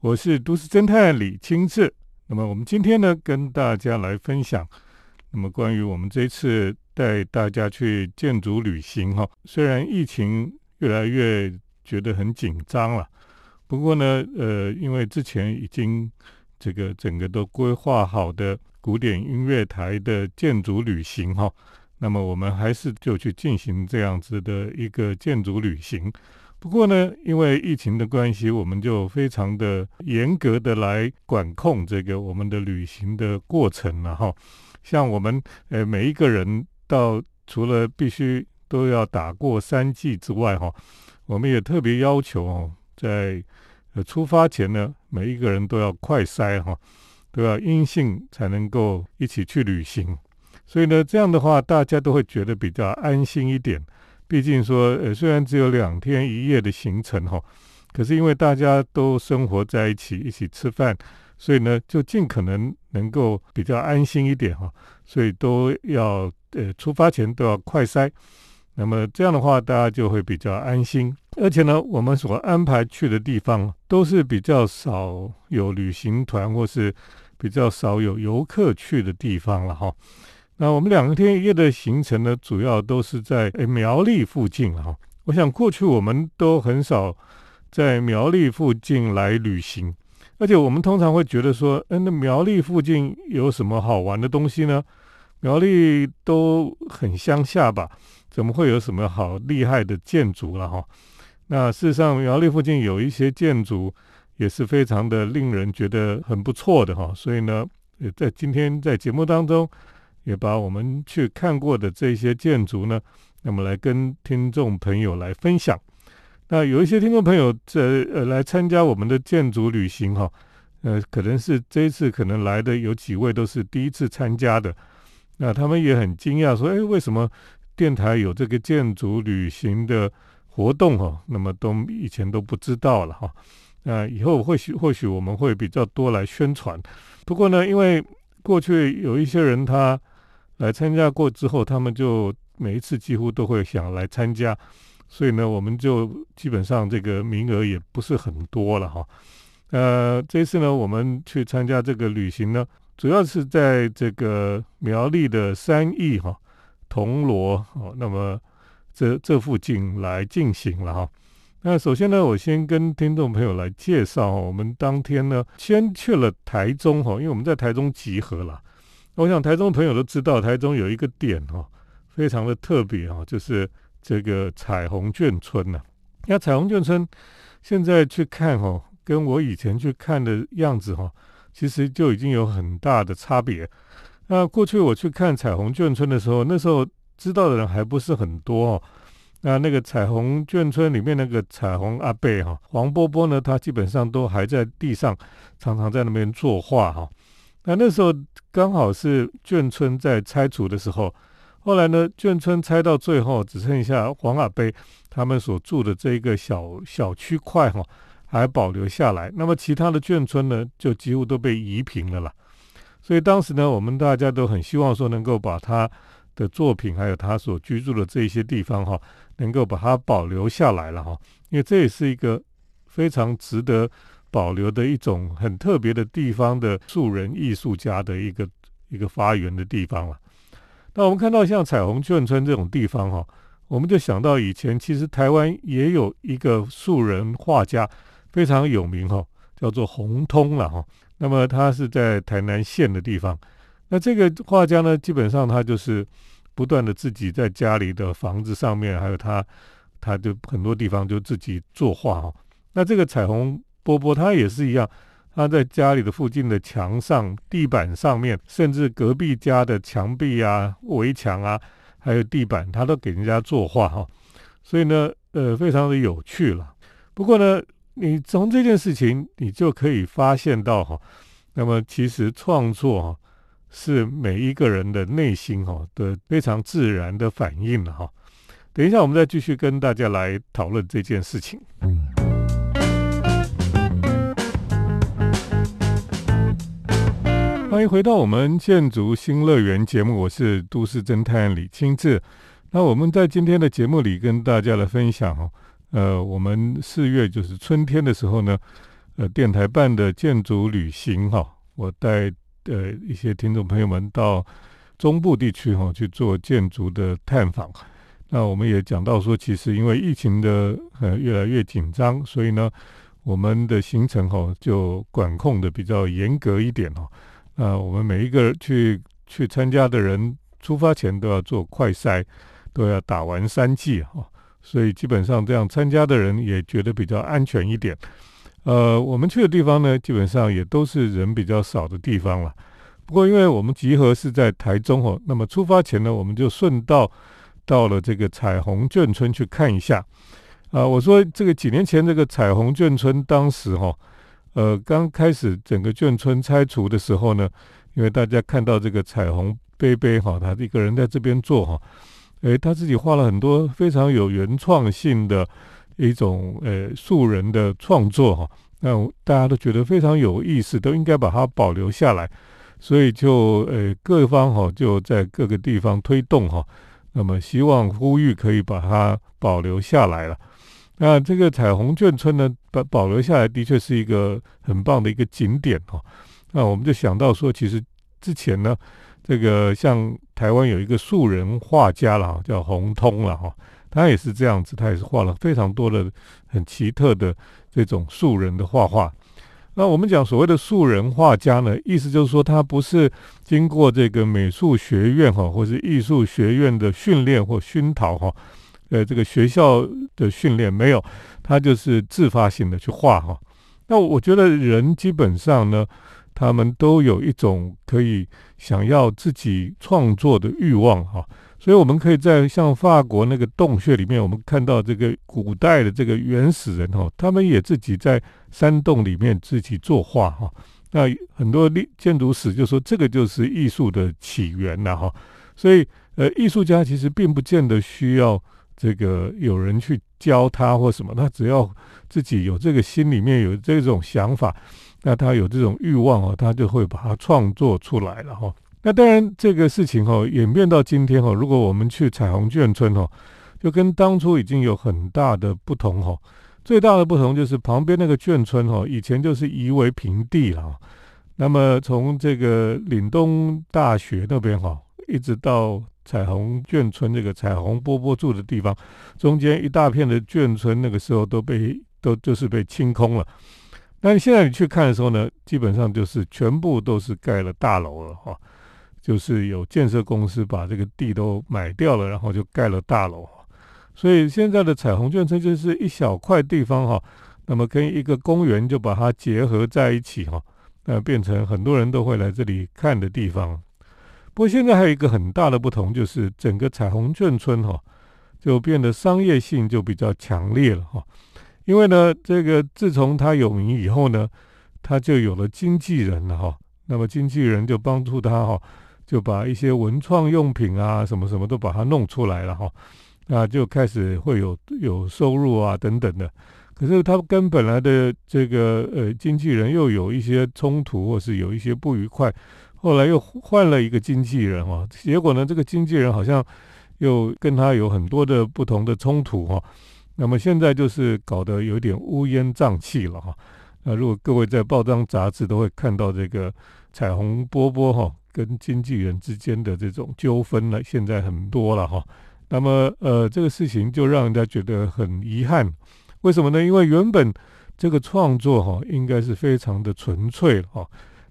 我是都市侦探李清志。那么我们今天呢，跟大家来分享，那么关于我们这次带大家去建筑旅行哈。虽然疫情越来越觉得很紧张了，不过呢，呃，因为之前已经这个整个都规划好的古典音乐台的建筑旅行哈，那么我们还是就去进行这样子的一个建筑旅行。不过呢，因为疫情的关系，我们就非常的严格的来管控这个我们的旅行的过程了哈。像我们呃每一个人到除了必须都要打过三剂之外哈，我们也特别要求哦，在呃出发前呢，每一个人都要快筛哈，都要阴性才能够一起去旅行。所以呢，这样的话大家都会觉得比较安心一点。毕竟说，呃，虽然只有两天一夜的行程哈，可是因为大家都生活在一起，一起吃饭，所以呢，就尽可能能够比较安心一点哈。所以都要呃出发前都要快筛，那么这样的话，大家就会比较安心。而且呢，我们所安排去的地方都是比较少有旅行团或是比较少有游客去的地方了哈。那我们两天一夜的行程呢，主要都是在苗栗附近哈。我想过去我们都很少在苗栗附近来旅行，而且我们通常会觉得说，嗯，那苗栗附近有什么好玩的东西呢？苗栗都很乡下吧，怎么会有什么好厉害的建筑了哈？那事实上，苗栗附近有一些建筑也是非常的令人觉得很不错的哈。所以呢，在今天在节目当中。也把我们去看过的这些建筑呢，那么来跟听众朋友来分享。那有一些听众朋友在呃来参加我们的建筑旅行哈，呃，可能是这一次可能来的有几位都是第一次参加的，那他们也很惊讶说，哎，为什么电台有这个建筑旅行的活动哈？那么都以前都不知道了哈。那以后或许或许我们会比较多来宣传。不过呢，因为过去有一些人他来参加过之后，他们就每一次几乎都会想来参加，所以呢，我们就基本上这个名额也不是很多了哈。呃，这次呢，我们去参加这个旅行呢，主要是在这个苗栗的三义哈、铜锣哦，那么这这附近来进行了哈。那首先呢，我先跟听众朋友来介绍，我们当天呢，先去了台中哈，因为我们在台中集合了。我想台中朋友都知道，台中有一个点哈，非常的特别哈，就是这个彩虹眷村呐。那彩虹眷村现在去看哈，跟我以前去看的样子哈，其实就已经有很大的差别。那过去我去看彩虹眷村的时候，那时候知道的人还不是很多哦。那那个彩虹眷村里面那个彩虹阿贝哈，黄波波呢，他基本上都还在地上，常常在那边作画哈。那那时候刚好是眷村在拆除的时候，后来呢，眷村拆到最后只剩下黄阿贝他们所住的这一个小小区块哈，还保留下来。那么其他的眷村呢，就几乎都被移平了啦。所以当时呢，我们大家都很希望说，能够把他的作品，还有他所居住的这些地方哈，能够把它保留下来了哈，因为这也是一个非常值得。保留的一种很特别的地方的素人艺术家的一个一个发源的地方了。那我们看到像彩虹眷村这种地方哈，我们就想到以前其实台湾也有一个素人画家非常有名哈，叫做洪通了哈。那么他是在台南县的地方。那这个画家呢，基本上他就是不断的自己在家里的房子上面，还有他他就很多地方就自己作画哈。那这个彩虹。波波他也是一样，他在家里的附近的墙上、地板上面，甚至隔壁家的墙壁啊、围墙啊，还有地板，他都给人家作画哈。所以呢，呃，非常的有趣了。不过呢，你从这件事情，你就可以发现到哈，那么其实创作哈是每一个人的内心哈的非常自然的反应了哈。等一下，我们再继续跟大家来讨论这件事情。欢迎回到我们建筑新乐园节目，我是都市侦探李清志。那我们在今天的节目里跟大家来分享哦，呃，我们四月就是春天的时候呢，呃电台办的建筑旅行哈，我带呃一些听众朋友们到中部地区哈去做建筑的探访。那我们也讲到说，其实因为疫情的呃越来越紧张，所以呢，我们的行程哈就管控的比较严格一点哦。啊我们每一个去去参加的人，出发前都要做快筛，都要打完三剂哈。所以基本上这样参加的人也觉得比较安全一点。呃，我们去的地方呢，基本上也都是人比较少的地方了。不过因为我们集合是在台中哦，那么出发前呢，我们就顺道到了这个彩虹眷村去看一下。啊，我说这个几年前这个彩虹眷村，当时哈，呃，刚开始整个眷村拆除的时候呢，因为大家看到这个彩虹杯杯哈，他一个人在这边做哈。诶，他自己画了很多非常有原创性的一种呃素人的创作哈，那大家都觉得非常有意思，都应该把它保留下来，所以就呃各方哈就在各个地方推动哈，那么希望呼吁可以把它保留下来了。那这个彩虹眷村呢，把保留下来的确是一个很棒的一个景点哈。那我们就想到说，其实之前呢。这个像台湾有一个素人画家了，叫洪通了哈，他也是这样子，他也是画了非常多的很奇特的这种素人的画画。那我们讲所谓的素人画家呢，意思就是说他不是经过这个美术学院哈，或是艺术学院的训练或熏陶哈，呃，这个学校的训练没有，他就是自发性的去画哈。那我觉得人基本上呢。他们都有一种可以想要自己创作的欲望哈，所以我们可以在像法国那个洞穴里面，我们看到这个古代的这个原始人哈，他们也自己在山洞里面自己作画哈。那很多历建筑史就说这个就是艺术的起源了哈。所以呃，艺术家其实并不见得需要这个有人去教他或什么，他只要自己有这个心里面有这种想法。那他有这种欲望哦，他就会把它创作出来了哈。那当然，这个事情哈演变到今天哈，如果我们去彩虹眷村哈，就跟当初已经有很大的不同哈。最大的不同就是旁边那个眷村哈，以前就是夷为平地了。那么从这个岭东大学那边哈，一直到彩虹眷村这个彩虹波波住的地方，中间一大片的眷村，那个时候都被都就是被清空了。那你现在你去看的时候呢，基本上就是全部都是盖了大楼了哈，就是有建设公司把这个地都买掉了，然后就盖了大楼。所以现在的彩虹眷村就是一小块地方哈，那么跟一个公园就把它结合在一起哈，那变成很多人都会来这里看的地方。不过现在还有一个很大的不同，就是整个彩虹眷村哈，就变得商业性就比较强烈了哈。因为呢，这个自从他有名以后呢，他就有了经纪人了哈。那么经纪人就帮助他哈，就把一些文创用品啊，什么什么都把它弄出来了哈。那就开始会有有收入啊等等的。可是他跟本来的这个呃经纪人又有一些冲突，或是有一些不愉快。后来又换了一个经纪人哈，结果呢，这个经纪人好像又跟他有很多的不同的冲突哈。那么现在就是搞得有点乌烟瘴气了哈。那如果各位在报章杂志都会看到这个彩虹波波哈跟经纪人之间的这种纠纷呢，现在很多了哈。那么呃这个事情就让人家觉得很遗憾。为什么呢？因为原本这个创作哈应该是非常的纯粹哈。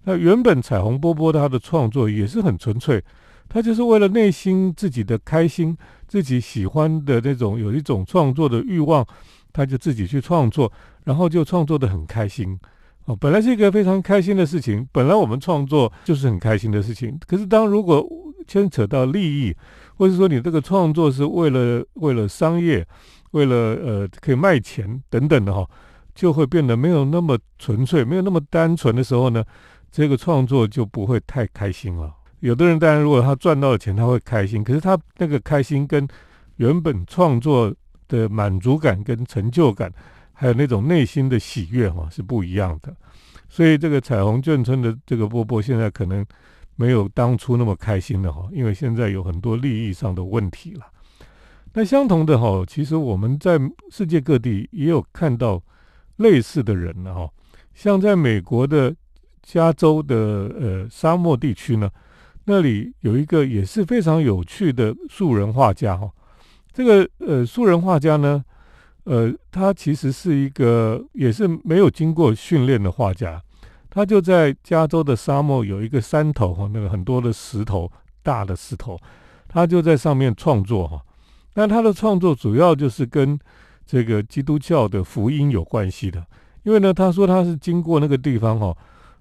那原本彩虹波波他的创作也是很纯粹。他就是为了内心自己的开心，自己喜欢的那种有一种创作的欲望，他就自己去创作，然后就创作的很开心。哦，本来是一个非常开心的事情，本来我们创作就是很开心的事情。可是当如果牵扯到利益，或者说你这个创作是为了为了商业，为了呃可以卖钱等等的哈，就会变得没有那么纯粹，没有那么单纯的时候呢，这个创作就不会太开心了。有的人当然，如果他赚到了钱，他会开心。可是他那个开心跟原本创作的满足感、跟成就感，还有那种内心的喜悦哈，是不一样的。所以这个彩虹眷村的这个波波，现在可能没有当初那么开心了哈，因为现在有很多利益上的问题了。那相同的哈，其实我们在世界各地也有看到类似的人了哈。像在美国的加州的呃沙漠地区呢，那里有一个也是非常有趣的素人画家哈。这个呃素人画家呢，呃，他其实是一个也是没有经过训练的画家。他就在加州的沙漠有一个山头哈，那个很多的石头，大的石头，他就在上面创作哈。那他的创作主要就是跟这个基督教的福音有关系的，因为呢，他说他是经过那个地方哈，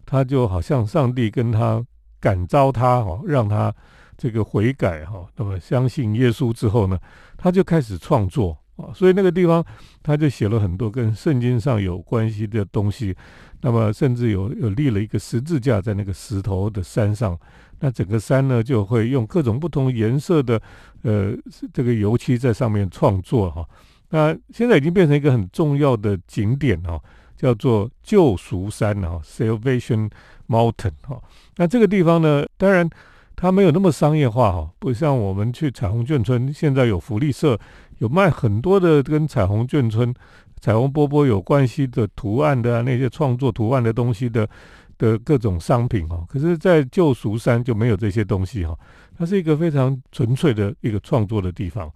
他就好像上帝跟他感召他哈，让他这个悔改哈，那么相信耶稣之后呢，他就开始创作啊，所以那个地方他就写了很多跟圣经上有关系的东西。那么甚至有有立了一个十字架在那个石头的山上，那整个山呢就会用各种不同颜色的呃这个油漆在上面创作哈。那现在已经变成一个很重要的景点哈，叫做救赎山哈 （Salvation Mountain） 哈。那这个地方呢，当然它没有那么商业化哈，不像我们去彩虹眷村，现在有福利社，有卖很多的跟彩虹眷村。彩虹波波有关系的图案的那些创作图案的东西的的各种商品哈，可是，在旧蜀山就没有这些东西哈，它是一个非常纯粹的一个创作的地方。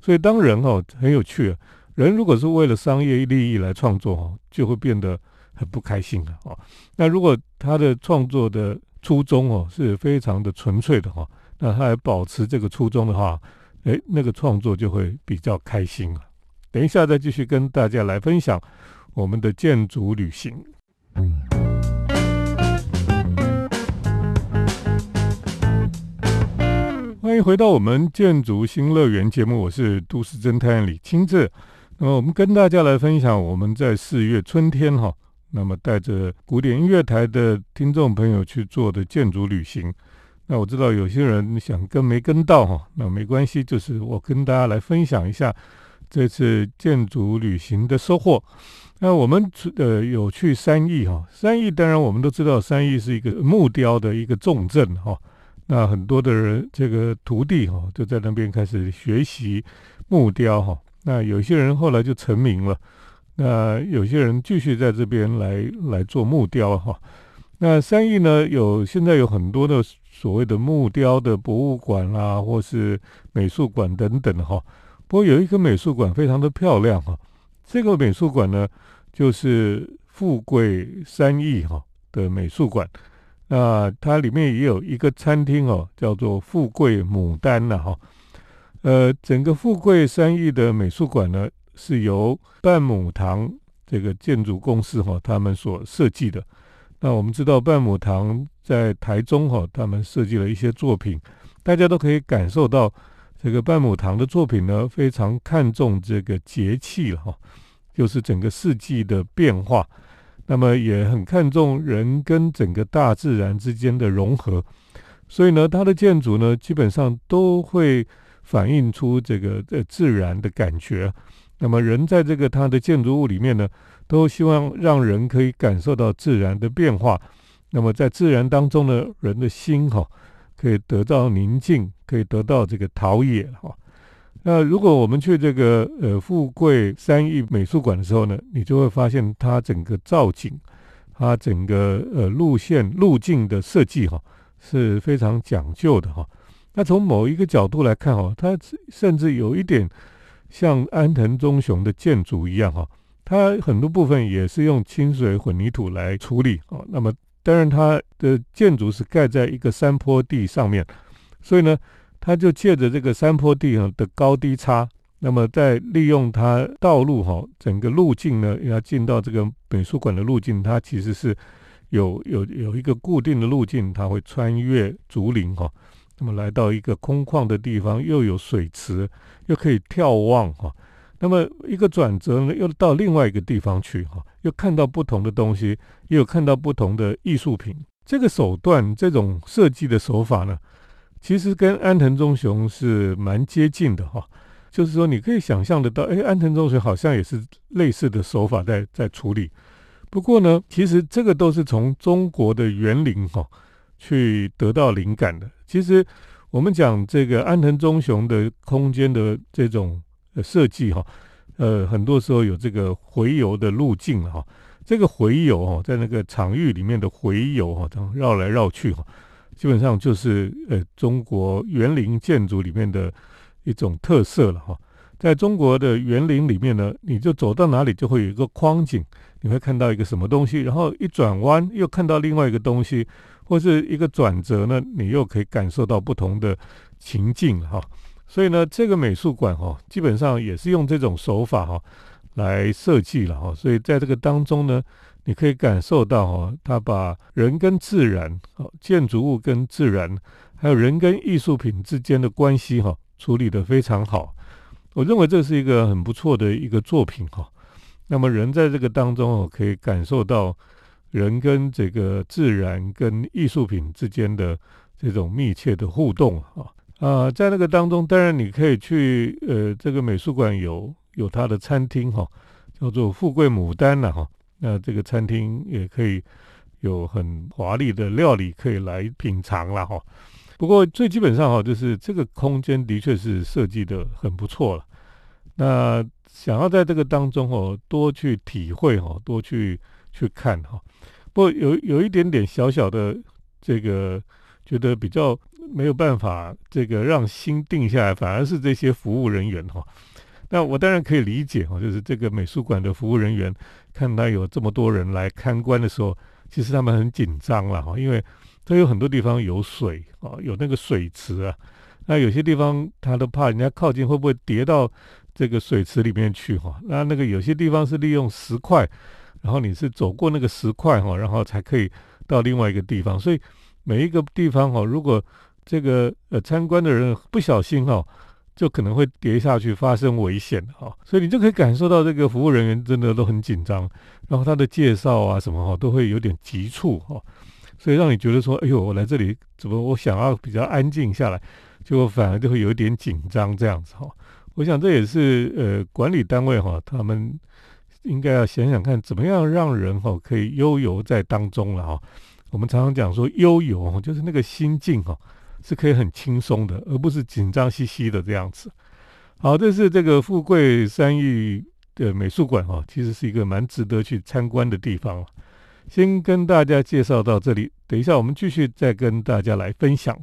所以，当人哈很有趣，人如果是为了商业利益来创作哈，就会变得很不开心了哦。那如果他的创作的初衷哦是非常的纯粹的哈，那他还保持这个初衷的话，诶，那个创作就会比较开心了。等一下，再继续跟大家来分享我们的建筑旅行。欢迎回到我们建筑新乐园节目，我是都市侦探李清志。那么，我们跟大家来分享我们在四月春天哈，那么带着古典音乐台的听众朋友去做的建筑旅行。那我知道有些人想跟没跟到哈，那没关系，就是我跟大家来分享一下。这次建筑旅行的收获，那我们呃有去三义哈，三义当然我们都知道，三义是一个木雕的一个重镇哈。那很多的人这个徒弟哈就在那边开始学习木雕哈。那有些人后来就成名了，那有些人继续在这边来来做木雕哈。那三义呢有现在有很多的所谓的木雕的博物馆啦，或是美术馆等等哈。不过有一个美术馆非常的漂亮哈，这个美术馆呢就是富贵三义哈的美术馆，那它里面也有一个餐厅哦，叫做富贵牡丹呐哈，呃，整个富贵三义的美术馆呢是由半亩堂这个建筑公司哈他们所设计的。那我们知道半亩堂在台中哈，他们设计了一些作品，大家都可以感受到。这个半亩堂的作品呢，非常看重这个节气了哈，就是整个四季的变化，那么也很看重人跟整个大自然之间的融合，所以呢，它的建筑呢，基本上都会反映出这个呃自然的感觉。那么人在这个它的建筑物里面呢，都希望让人可以感受到自然的变化。那么在自然当中呢，人的心哈。可以得到宁静，可以得到这个陶冶哈。那如果我们去这个呃富贵三义美术馆的时候呢，你就会发现它整个造景，它整个呃路线路径的设计哈是非常讲究的哈。那从某一个角度来看哈，它甚至有一点像安藤忠雄的建筑一样哈，它很多部分也是用清水混凝土来处理哦。那么当然，它的建筑是盖在一个山坡地上面，所以呢，它就借着这个山坡地哈的高低差，那么在利用它道路哈整个路径呢，要进到这个美术馆的路径，它其实是有有有一个固定的路径，它会穿越竹林哈，那么来到一个空旷的地方，又有水池，又可以眺望哈。那么一个转折呢，又到另外一个地方去哈，又看到不同的东西，也有看到不同的艺术品。这个手段，这种设计的手法呢，其实跟安藤忠雄是蛮接近的哈。就是说，你可以想象得到，哎，安藤忠雄好像也是类似的手法在在处理。不过呢，其实这个都是从中国的园林哈去得到灵感的。其实我们讲这个安藤忠雄的空间的这种。设计哈，呃，很多时候有这个回游的路径哈。这个回游哦，在那个场域里面的回游哈，这样绕来绕去哈，基本上就是呃中国园林建筑里面的一种特色了哈。在中国的园林里面呢，你就走到哪里就会有一个框景，你会看到一个什么东西，然后一转弯又看到另外一个东西，或是一个转折呢，你又可以感受到不同的情境哈。所以呢，这个美术馆哈，基本上也是用这种手法哈来设计了哈。所以在这个当中呢，你可以感受到哈，他把人跟自然、哦建筑物跟自然，还有人跟艺术品之间的关系哈，处理得非常好。我认为这是一个很不错的一个作品哈。那么人在这个当中哦，可以感受到人跟这个自然跟艺术品之间的这种密切的互动啊啊，在那个当中，当然你可以去呃，这个美术馆有有它的餐厅哈，叫做富贵牡丹呐哈。那这个餐厅也可以有很华丽的料理可以来品尝了哈。不过最基本上哈，就是这个空间的确是设计的很不错了。那想要在这个当中哦，多去体会哈，多去去看哈。不过有有一点点小小的这个觉得比较没有办法这个让心定下来，反而是这些服务人员哈。那我当然可以理解哈，就是这个美术馆的服务人员看到有这么多人来参观的时候，其实他们很紧张了哈，因为。它有很多地方有水啊，有那个水池啊。那有些地方他都怕人家靠近会不会跌到这个水池里面去哈。那那个有些地方是利用石块，然后你是走过那个石块哈，然后才可以到另外一个地方。所以每一个地方哈，如果这个呃参观的人不小心哈，就可能会跌下去，发生危险哈。所以你就可以感受到这个服务人员真的都很紧张，然后他的介绍啊什么哈都会有点急促哈。所以让你觉得说，哎呦，我来这里怎么我想要比较安静下来，结果反而就会有一点紧张这样子哈。我想这也是呃管理单位哈，他们应该要想想看，怎么样让人哈可以悠游在当中了哈。我们常常讲说悠游，就是那个心境哈是可以很轻松的，而不是紧张兮兮的这样子。好，这是这个富贵山域的美术馆哈，其实是一个蛮值得去参观的地方。先跟大家介绍到这里，等一下我们继续再跟大家来分享。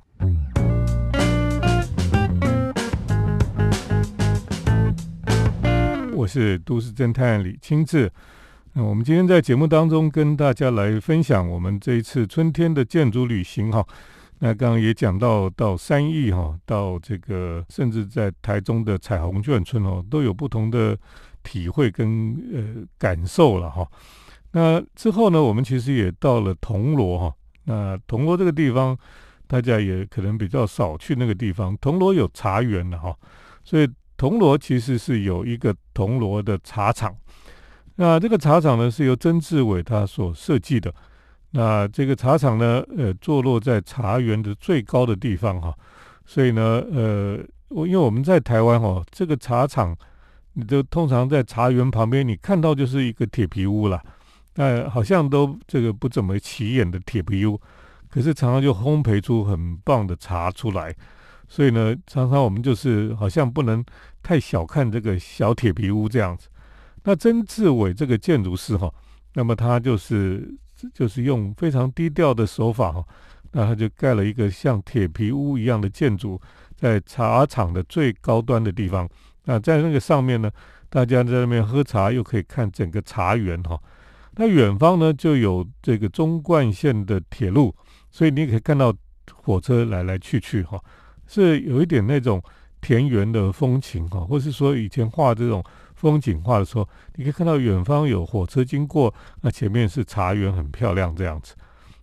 是都市侦探李清志，那我们今天在节目当中跟大家来分享我们这一次春天的建筑旅行哈。那刚刚也讲到到三义哈，到这个甚至在台中的彩虹眷村哦，都有不同的体会跟呃感受了哈。那之后呢，我们其实也到了铜锣哈。那铜锣这个地方，大家也可能比较少去那个地方。铜锣有茶园的哈，所以铜锣其实是有一个铜锣的茶厂。那这个茶厂呢，是由曾志伟他所设计的。那这个茶厂呢，呃，坐落在茶园的最高的地方哈。所以呢，呃，我因为我们在台湾哈，这个茶厂，你就通常在茶园旁边，你看到就是一个铁皮屋了。那好像都这个不怎么起眼的铁皮屋，可是常常就烘焙出很棒的茶出来。所以呢，常常我们就是好像不能太小看这个小铁皮屋这样子。那曾志伟这个建筑师哈，那么他就是就是用非常低调的手法哈，那他就盖了一个像铁皮屋一样的建筑，在茶厂的最高端的地方。那在那个上面呢，大家在那边喝茶，又可以看整个茶园哈。那远方呢，就有这个中冠线的铁路，所以你可以看到火车来来去去哈，是有一点那种田园的风情哈，或是说以前画这种风景画的时候，你可以看到远方有火车经过，那前面是茶园，很漂亮这样子。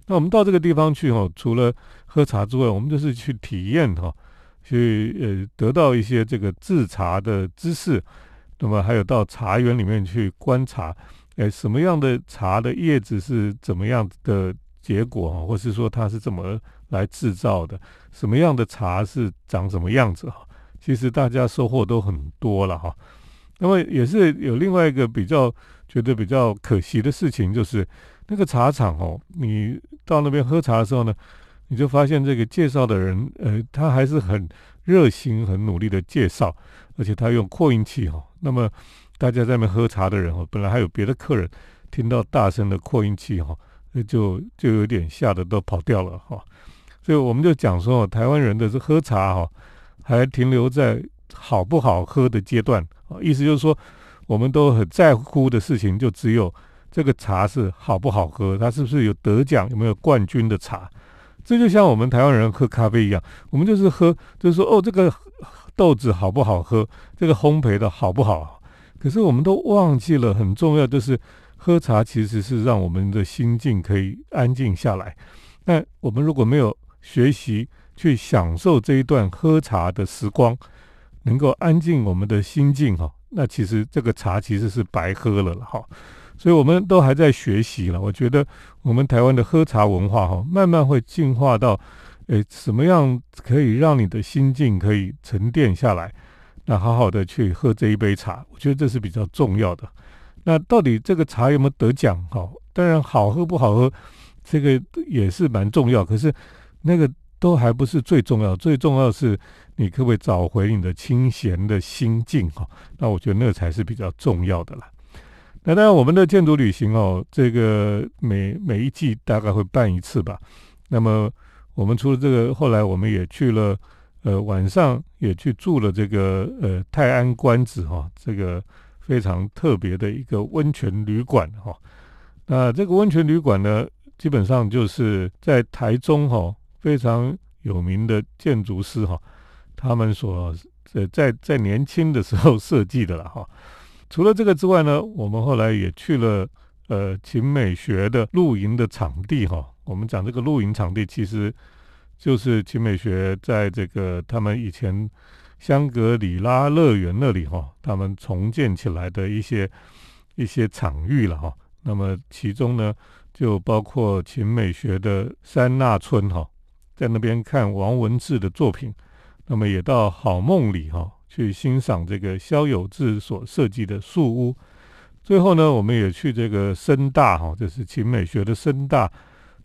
那我们到这个地方去哈，除了喝茶之外，我们就是去体验哈，去呃得到一些这个制茶的知识，那么还有到茶园里面去观察。哎，什么样的茶的叶子是怎么样的结果啊，或是说它是怎么来制造的？什么样的茶是长什么样子哈？其实大家收获都很多了哈。那么也是有另外一个比较觉得比较可惜的事情，就是那个茶厂哦，你到那边喝茶的时候呢，你就发现这个介绍的人，呃，他还是很热心、很努力的介绍，而且他用扩音器哈，那么。大家在那边喝茶的人哦，本来还有别的客人，听到大声的扩音器哈，那就就有点吓得都跑掉了哈。所以我们就讲说，台湾人的这喝茶哈，还停留在好不好喝的阶段啊，意思就是说，我们都很在乎的事情就只有这个茶是好不好喝，它是不是有得奖，有没有冠军的茶。这就像我们台湾人喝咖啡一样，我们就是喝，就是说哦，这个豆子好不好喝，这个烘焙的好不好。可是我们都忘记了很重要，就是喝茶其实是让我们的心境可以安静下来。那我们如果没有学习去享受这一段喝茶的时光，能够安静我们的心境哈，那其实这个茶其实是白喝了了哈。所以我们都还在学习了。我觉得我们台湾的喝茶文化哈，慢慢会进化到，诶，什么样可以让你的心境可以沉淀下来，那好好的去喝这一杯茶，我觉得这是比较重要的。那到底这个茶有没有得奖？哈，当然好喝不好喝，这个也是蛮重要。可是那个都还不是最重要，最重要是你可不可以找回你的清闲的心境？哈，那我觉得那才是比较重要的啦。那当然，我们的建筑旅行哦，这个每每一季大概会办一次吧。那么我们除了这个，后来我们也去了，呃，晚上也去住了这个呃泰安关子哈，这个非常特别的一个温泉旅馆哈。那这个温泉旅馆呢，基本上就是在台中哈非常有名的建筑师哈，他们所呃在在年轻的时候设计的了哈。除了这个之外呢，我们后来也去了呃秦美学的露营的场地哈。我们讲这个露营场地，其实就是秦美学在这个他们以前香格里拉乐园那里哈，他们重建起来的一些一些场域了哈。那么其中呢，就包括秦美学的山纳村哈，在那边看王文志的作品，那么也到好梦里哈。去欣赏这个萧有志所设计的树屋，最后呢，我们也去这个深大哈，就是秦美学的深大，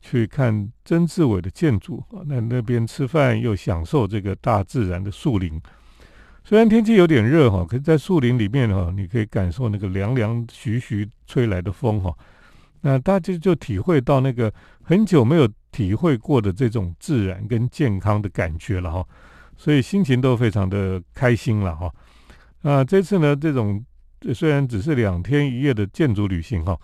去看曾志伟的建筑啊。那那边吃饭又享受这个大自然的树林。虽然天气有点热哈，可是在树林里面哈，你可以感受那个凉凉徐徐吹来的风哈。那大家就体会到那个很久没有体会过的这种自然跟健康的感觉了哈。所以心情都非常的开心了哈，那，这次呢，这种虽然只是两天一夜的建筑旅行哈，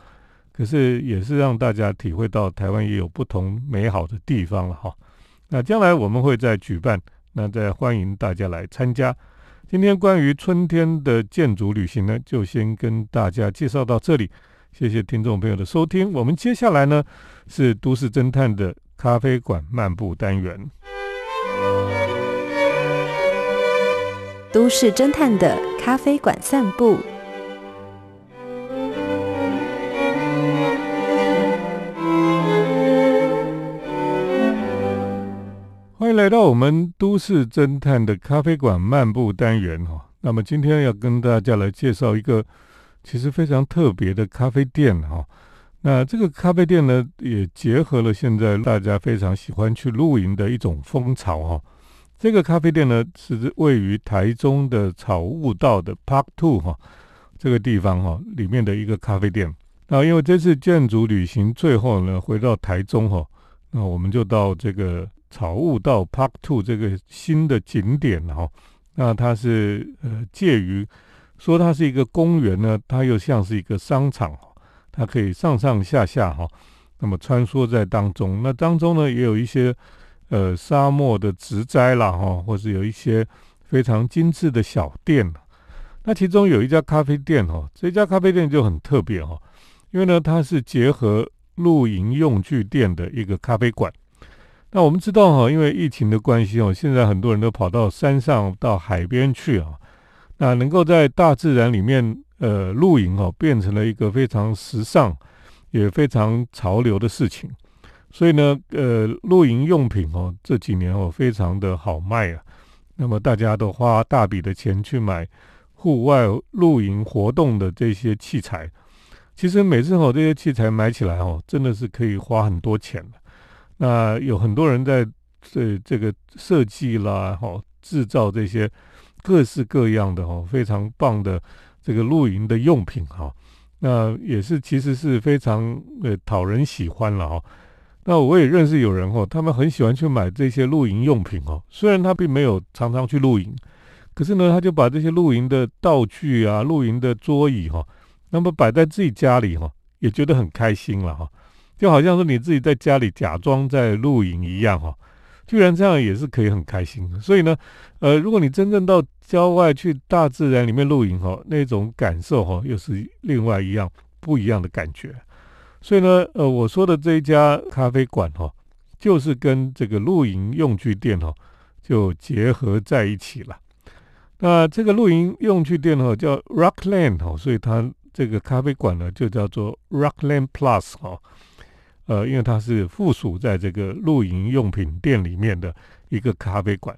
可是也是让大家体会到台湾也有不同美好的地方了哈。那将来我们会再举办，那再欢迎大家来参加。今天关于春天的建筑旅行呢，就先跟大家介绍到这里，谢谢听众朋友的收听。我们接下来呢是都市侦探的咖啡馆漫步单元。都市侦探的咖啡馆散步，欢迎来到我们都市侦探的咖啡馆漫步单元哈。那么今天要跟大家来介绍一个其实非常特别的咖啡店哈。那这个咖啡店呢，也结合了现在大家非常喜欢去露营的一种风潮哈。这个咖啡店呢，是位于台中的草悟道的 Park Two 哈，这个地方哈里面的一个咖啡店。那因为这次建筑旅行最后呢回到台中哈，那我们就到这个草悟道 Park Two 这个新的景点哈。那它是呃介于说它是一个公园呢，它又像是一个商场，它可以上上下下哈，那么穿梭在当中。那当中呢也有一些。呃，沙漠的植栽啦，哈，或是有一些非常精致的小店。那其中有一家咖啡店，哈，这家咖啡店就很特别，哈，因为呢，它是结合露营用具店的一个咖啡馆。那我们知道，哈，因为疫情的关系，哦，现在很多人都跑到山上、到海边去啊。那能够在大自然里面，呃，露营，哦，变成了一个非常时尚、也非常潮流的事情。所以呢，呃，露营用品哦，这几年哦非常的好卖啊。那么大家都花大笔的钱去买户外露营活动的这些器材。其实每次哦这些器材买起来哦，真的是可以花很多钱的。那有很多人在这这个设计啦，哈，制造这些各式各样的哦非常棒的这个露营的用品哈。那也是其实是非常呃讨人喜欢了哈。那我也认识有人哦，他们很喜欢去买这些露营用品哦。虽然他并没有常常去露营，可是呢，他就把这些露营的道具啊、露营的桌椅哈，那么摆在自己家里哈，也觉得很开心了哈。就好像是你自己在家里假装在露营一样哈，居然这样也是可以很开心的。所以呢，呃，如果你真正到郊外去大自然里面露营哈，那种感受哈，又是另外一样不一样的感觉。所以呢，呃，我说的这一家咖啡馆哈，就是跟这个露营用具店哈，就结合在一起了。那这个露营用具店哈叫 Rockland 哈，所以它这个咖啡馆呢就叫做 Rockland Plus 哈。呃，因为它是附属在这个露营用品店里面的一个咖啡馆。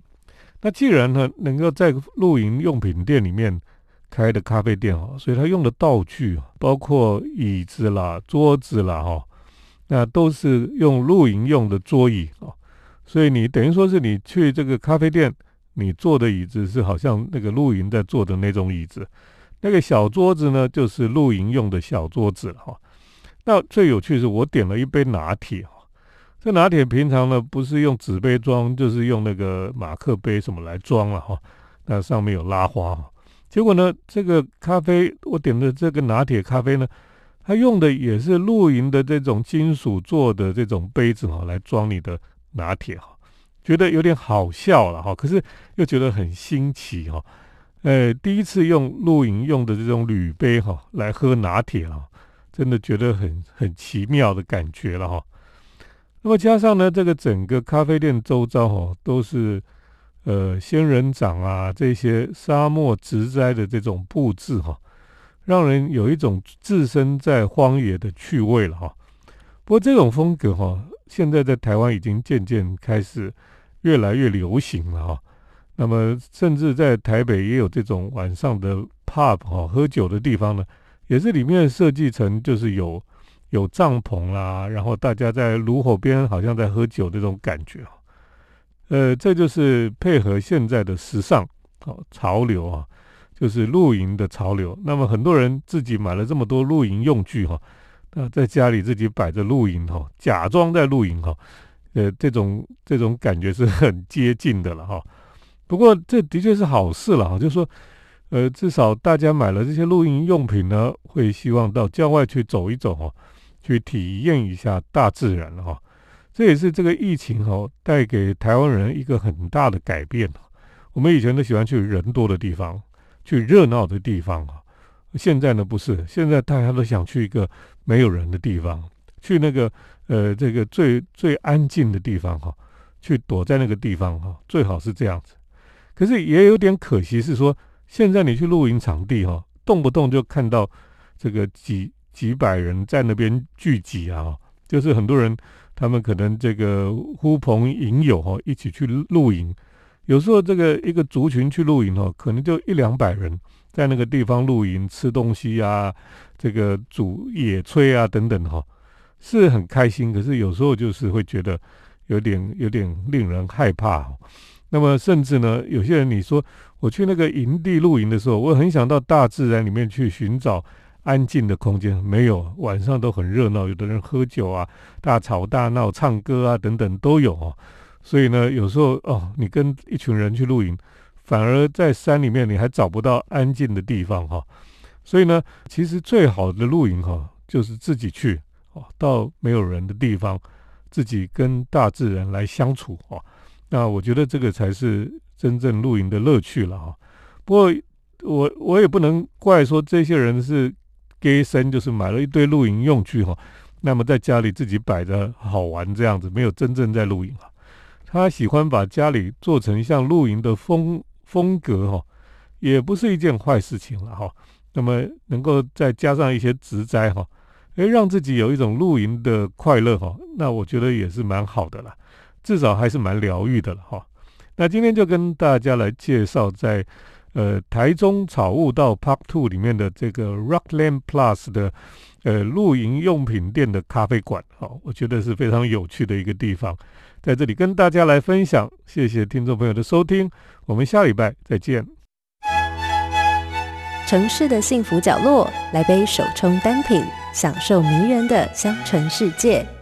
那既然呢能够在露营用品店里面，开的咖啡店哦，所以他用的道具包括椅子啦、桌子啦哈，那都是用露营用的桌椅哦。所以你等于说是你去这个咖啡店，你坐的椅子是好像那个露营在坐的那种椅子，那个小桌子呢就是露营用的小桌子了哈。那最有趣是我点了一杯拿铁哈，这拿铁平常呢不是用纸杯装，就是用那个马克杯什么来装了哈，那上面有拉花哈。结果呢，这个咖啡我点的这个拿铁咖啡呢，它用的也是露营的这种金属做的这种杯子哈，来装你的拿铁哈，觉得有点好笑了哈，可是又觉得很新奇哈，呃，第一次用露营用的这种铝杯哈来喝拿铁哈，真的觉得很很奇妙的感觉了哈。那么加上呢，这个整个咖啡店周遭哈都是。呃，仙人掌啊，这些沙漠植栽的这种布置哈，让人有一种置身在荒野的趣味了哈。不过这种风格哈，现在在台湾已经渐渐开始越来越流行了哈。那么，甚至在台北也有这种晚上的 pub 哈，喝酒的地方呢，也是里面设计成就是有有帐篷啦，然后大家在炉火边好像在喝酒这种感觉呃，这就是配合现在的时尚哦潮流啊，就是露营的潮流。那么很多人自己买了这么多露营用具哈，那在家里自己摆着露营哈，假装在露营哈，呃，这种这种感觉是很接近的了哈。不过这的确是好事了哈，就是说，呃，至少大家买了这些露营用品呢，会希望到郊外去走一走哈，去体验一下大自然了哈。这也是这个疫情哦带给台湾人一个很大的改变我们以前都喜欢去人多的地方，去热闹的地方啊。现在呢不是，现在大家都想去一个没有人的地方，去那个呃这个最最安静的地方哈，去躲在那个地方哈，最好是这样子。可是也有点可惜是说，现在你去露营场地哈，动不动就看到这个几几百人在那边聚集啊，就是很多人。他们可能这个呼朋引友哈，一起去露营。有时候这个一个族群去露营哈，可能就一两百人在那个地方露营，吃东西啊，这个煮野炊啊等等哈，是很开心。可是有时候就是会觉得有点有点令人害怕。那么甚至呢，有些人你说我去那个营地露营的时候，我很想到大自然里面去寻找。安静的空间没有，晚上都很热闹，有的人喝酒啊，大吵大闹，唱歌啊等等都有哦。所以呢，有时候哦，你跟一群人去露营，反而在山里面你还找不到安静的地方哈。所以呢，其实最好的露营哈，就是自己去哦，到没有人的地方，自己跟大自然来相处哦。那我觉得这个才是真正露营的乐趣了哈。不过我我也不能怪说这些人是。gay 生就是买了一堆露营用具哈，那么在家里自己摆着好玩这样子，没有真正在露营啊。他喜欢把家里做成像露营的风风格哈，也不是一件坏事情了哈。那么能够再加上一些植栽哈，诶，让自己有一种露营的快乐哈，那我觉得也是蛮好的了，至少还是蛮疗愈的了哈。那今天就跟大家来介绍在。呃，台中草悟道 Park Two 里面的这个 Rockland Plus 的呃露营用品店的咖啡馆，好，我觉得是非常有趣的一个地方，在这里跟大家来分享。谢谢听众朋友的收听，我们下礼拜再见。城市的幸福角落，来杯手冲单品，享受迷人的香醇世界。